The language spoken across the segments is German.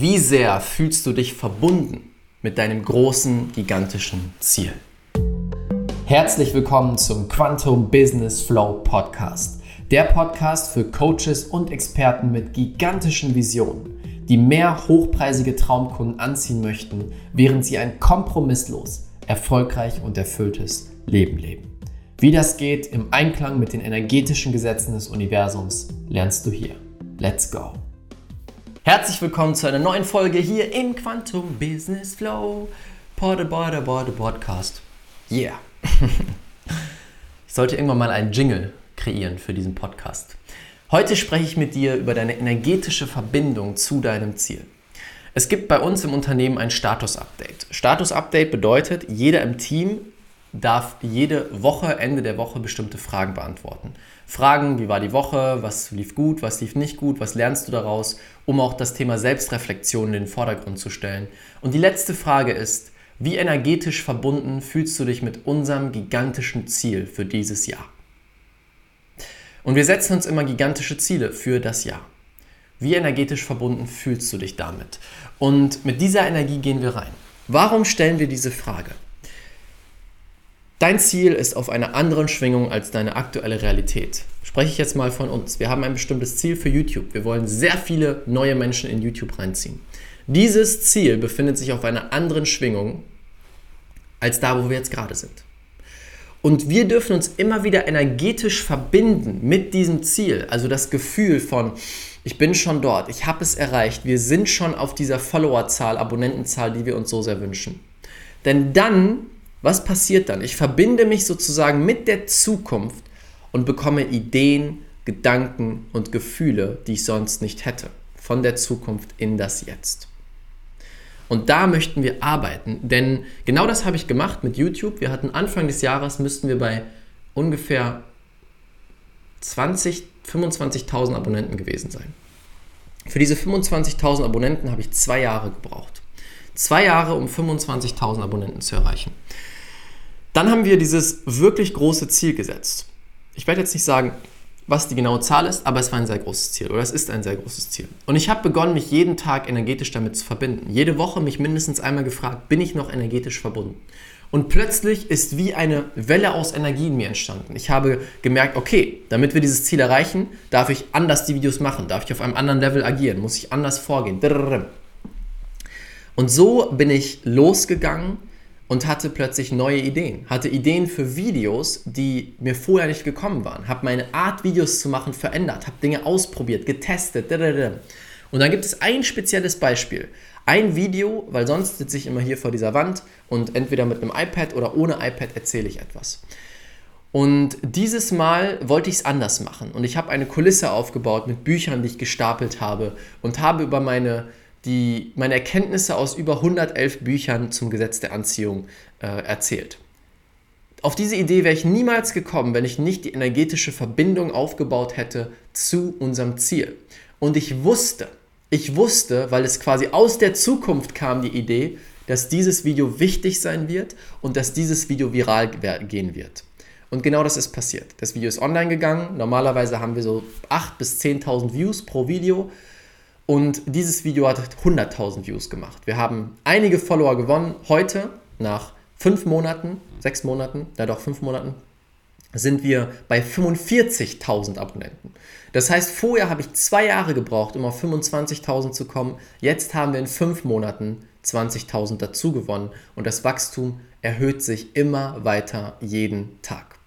Wie sehr fühlst du dich verbunden mit deinem großen, gigantischen Ziel? Herzlich willkommen zum Quantum Business Flow Podcast. Der Podcast für Coaches und Experten mit gigantischen Visionen, die mehr hochpreisige Traumkunden anziehen möchten, während sie ein kompromisslos, erfolgreich und erfülltes Leben leben. Wie das geht im Einklang mit den energetischen Gesetzen des Universums, lernst du hier. Let's go! Herzlich willkommen zu einer neuen Folge hier im Quantum Business Flow Porte, Porte, Podcast. Yeah. ich sollte irgendwann mal einen Jingle kreieren für diesen Podcast. Heute spreche ich mit dir über deine energetische Verbindung zu deinem Ziel. Es gibt bei uns im Unternehmen ein Status-Update. Status-Update bedeutet, jeder im Team darf jede Woche, Ende der Woche bestimmte Fragen beantworten. Fragen, wie war die Woche, was lief gut, was lief nicht gut, was lernst du daraus, um auch das Thema Selbstreflexion in den Vordergrund zu stellen. Und die letzte Frage ist, wie energetisch verbunden fühlst du dich mit unserem gigantischen Ziel für dieses Jahr? Und wir setzen uns immer gigantische Ziele für das Jahr. Wie energetisch verbunden fühlst du dich damit? Und mit dieser Energie gehen wir rein. Warum stellen wir diese Frage? Dein Ziel ist auf einer anderen Schwingung als deine aktuelle Realität. Spreche ich jetzt mal von uns. Wir haben ein bestimmtes Ziel für YouTube. Wir wollen sehr viele neue Menschen in YouTube reinziehen. Dieses Ziel befindet sich auf einer anderen Schwingung als da, wo wir jetzt gerade sind. Und wir dürfen uns immer wieder energetisch verbinden mit diesem Ziel. Also das Gefühl von, ich bin schon dort, ich habe es erreicht, wir sind schon auf dieser Followerzahl, Abonnentenzahl, die wir uns so sehr wünschen. Denn dann was passiert dann? Ich verbinde mich sozusagen mit der Zukunft und bekomme Ideen, Gedanken und Gefühle, die ich sonst nicht hätte. Von der Zukunft in das Jetzt. Und da möchten wir arbeiten, denn genau das habe ich gemacht mit YouTube. Wir hatten Anfang des Jahres, müssten wir bei ungefähr 20, 25.000 Abonnenten gewesen sein. Für diese 25.000 Abonnenten habe ich zwei Jahre gebraucht. Zwei Jahre, um 25.000 Abonnenten zu erreichen. Dann haben wir dieses wirklich große Ziel gesetzt. Ich werde jetzt nicht sagen, was die genaue Zahl ist, aber es war ein sehr großes Ziel oder es ist ein sehr großes Ziel. Und ich habe begonnen, mich jeden Tag energetisch damit zu verbinden. Jede Woche mich mindestens einmal gefragt, bin ich noch energetisch verbunden? Und plötzlich ist wie eine Welle aus Energie in mir entstanden. Ich habe gemerkt, okay, damit wir dieses Ziel erreichen, darf ich anders die Videos machen, darf ich auf einem anderen Level agieren, muss ich anders vorgehen. Und so bin ich losgegangen und hatte plötzlich neue Ideen. Hatte Ideen für Videos, die mir vorher nicht gekommen waren. Habe meine Art, Videos zu machen, verändert. Habe Dinge ausprobiert, getestet. Und dann gibt es ein spezielles Beispiel. Ein Video, weil sonst sitze ich immer hier vor dieser Wand und entweder mit einem iPad oder ohne iPad erzähle ich etwas. Und dieses Mal wollte ich es anders machen. Und ich habe eine Kulisse aufgebaut mit Büchern, die ich gestapelt habe und habe über meine die, meine Erkenntnisse aus über 111 Büchern zum Gesetz der Anziehung äh, erzählt. Auf diese Idee wäre ich niemals gekommen, wenn ich nicht die energetische Verbindung aufgebaut hätte zu unserem Ziel. Und ich wusste, ich wusste, weil es quasi aus der Zukunft kam, die Idee, dass dieses Video wichtig sein wird und dass dieses Video viral gehen wird. Und genau das ist passiert. Das Video ist online gegangen. Normalerweise haben wir so 8.000 bis 10.000 Views pro Video. Und dieses Video hat 100.000 Views gemacht. Wir haben einige Follower gewonnen. Heute, nach fünf Monaten, sechs Monaten, ja doch fünf Monaten, sind wir bei 45.000 Abonnenten. Das heißt, vorher habe ich zwei Jahre gebraucht, um auf 25.000 zu kommen. Jetzt haben wir in fünf Monaten 20.000 dazu gewonnen und das Wachstum erhöht sich immer weiter jeden Tag.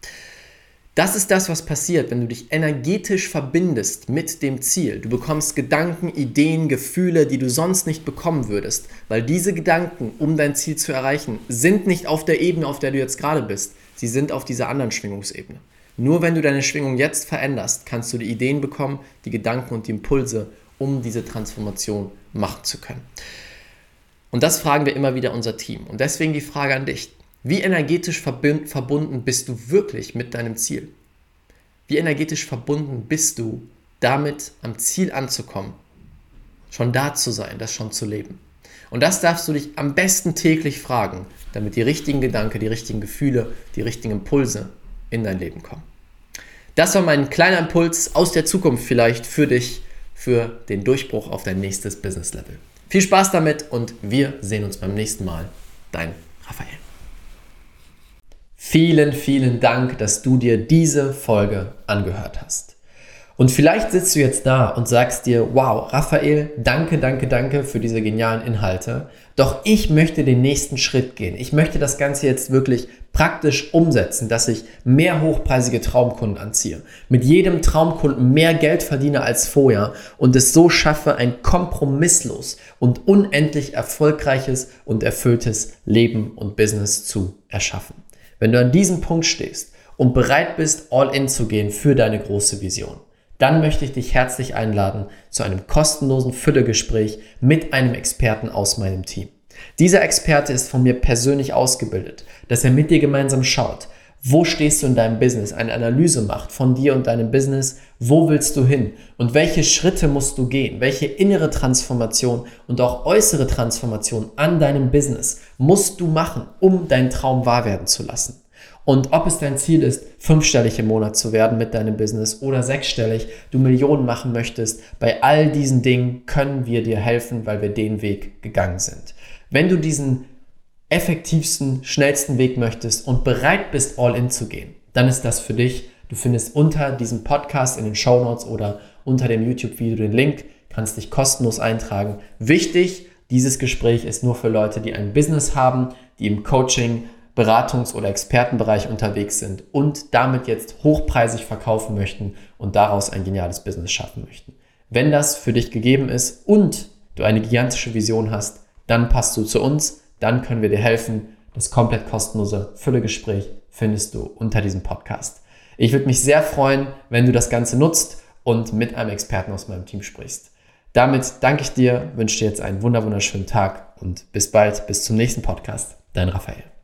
Das ist das, was passiert, wenn du dich energetisch verbindest mit dem Ziel. Du bekommst Gedanken, Ideen, Gefühle, die du sonst nicht bekommen würdest, weil diese Gedanken, um dein Ziel zu erreichen, sind nicht auf der Ebene, auf der du jetzt gerade bist. Sie sind auf dieser anderen Schwingungsebene. Nur wenn du deine Schwingung jetzt veränderst, kannst du die Ideen bekommen, die Gedanken und die Impulse, um diese Transformation machen zu können. Und das fragen wir immer wieder unser Team. Und deswegen die Frage an dich. Wie energetisch verbunden bist du wirklich mit deinem Ziel? Wie energetisch verbunden bist du damit, am Ziel anzukommen? Schon da zu sein, das schon zu leben. Und das darfst du dich am besten täglich fragen, damit die richtigen Gedanken, die richtigen Gefühle, die richtigen Impulse in dein Leben kommen. Das war mein kleiner Impuls aus der Zukunft vielleicht für dich, für den Durchbruch auf dein nächstes Business Level. Viel Spaß damit und wir sehen uns beim nächsten Mal. Dein Raphael. Vielen, vielen Dank, dass du dir diese Folge angehört hast. Und vielleicht sitzt du jetzt da und sagst dir, wow, Raphael, danke, danke, danke für diese genialen Inhalte. Doch ich möchte den nächsten Schritt gehen. Ich möchte das Ganze jetzt wirklich praktisch umsetzen, dass ich mehr hochpreisige Traumkunden anziehe, mit jedem Traumkunden mehr Geld verdiene als vorher und es so schaffe, ein kompromisslos und unendlich erfolgreiches und erfülltes Leben und Business zu erschaffen. Wenn du an diesem Punkt stehst und bereit bist, all in zu gehen für deine große Vision, dann möchte ich dich herzlich einladen zu einem kostenlosen Füllegespräch mit einem Experten aus meinem Team. Dieser Experte ist von mir persönlich ausgebildet, dass er mit dir gemeinsam schaut, wo stehst du in deinem Business, eine Analyse macht von dir und deinem Business, wo willst du hin und welche Schritte musst du gehen, welche innere Transformation und auch äußere Transformation an deinem Business musst du machen, um deinen Traum wahr werden zu lassen. Und ob es dein Ziel ist, fünfstellig im Monat zu werden mit deinem Business oder sechsstellig, du Millionen machen möchtest, bei all diesen Dingen können wir dir helfen, weil wir den Weg gegangen sind. Wenn du diesen effektivsten, schnellsten Weg möchtest und bereit bist, all in zu gehen, dann ist das für dich. Du findest unter diesem Podcast in den Show Notes oder unter dem YouTube-Video den Link, kannst dich kostenlos eintragen. Wichtig, dieses Gespräch ist nur für Leute, die ein Business haben, die im Coaching Beratungs- oder Expertenbereich unterwegs sind und damit jetzt hochpreisig verkaufen möchten und daraus ein geniales Business schaffen möchten. Wenn das für dich gegeben ist und du eine gigantische Vision hast, dann passt du zu uns, dann können wir dir helfen. Das komplett kostenlose Füllegespräch findest du unter diesem Podcast. Ich würde mich sehr freuen, wenn du das Ganze nutzt und mit einem Experten aus meinem Team sprichst. Damit danke ich dir, wünsche dir jetzt einen wunderschönen Tag und bis bald, bis zum nächsten Podcast. Dein Raphael.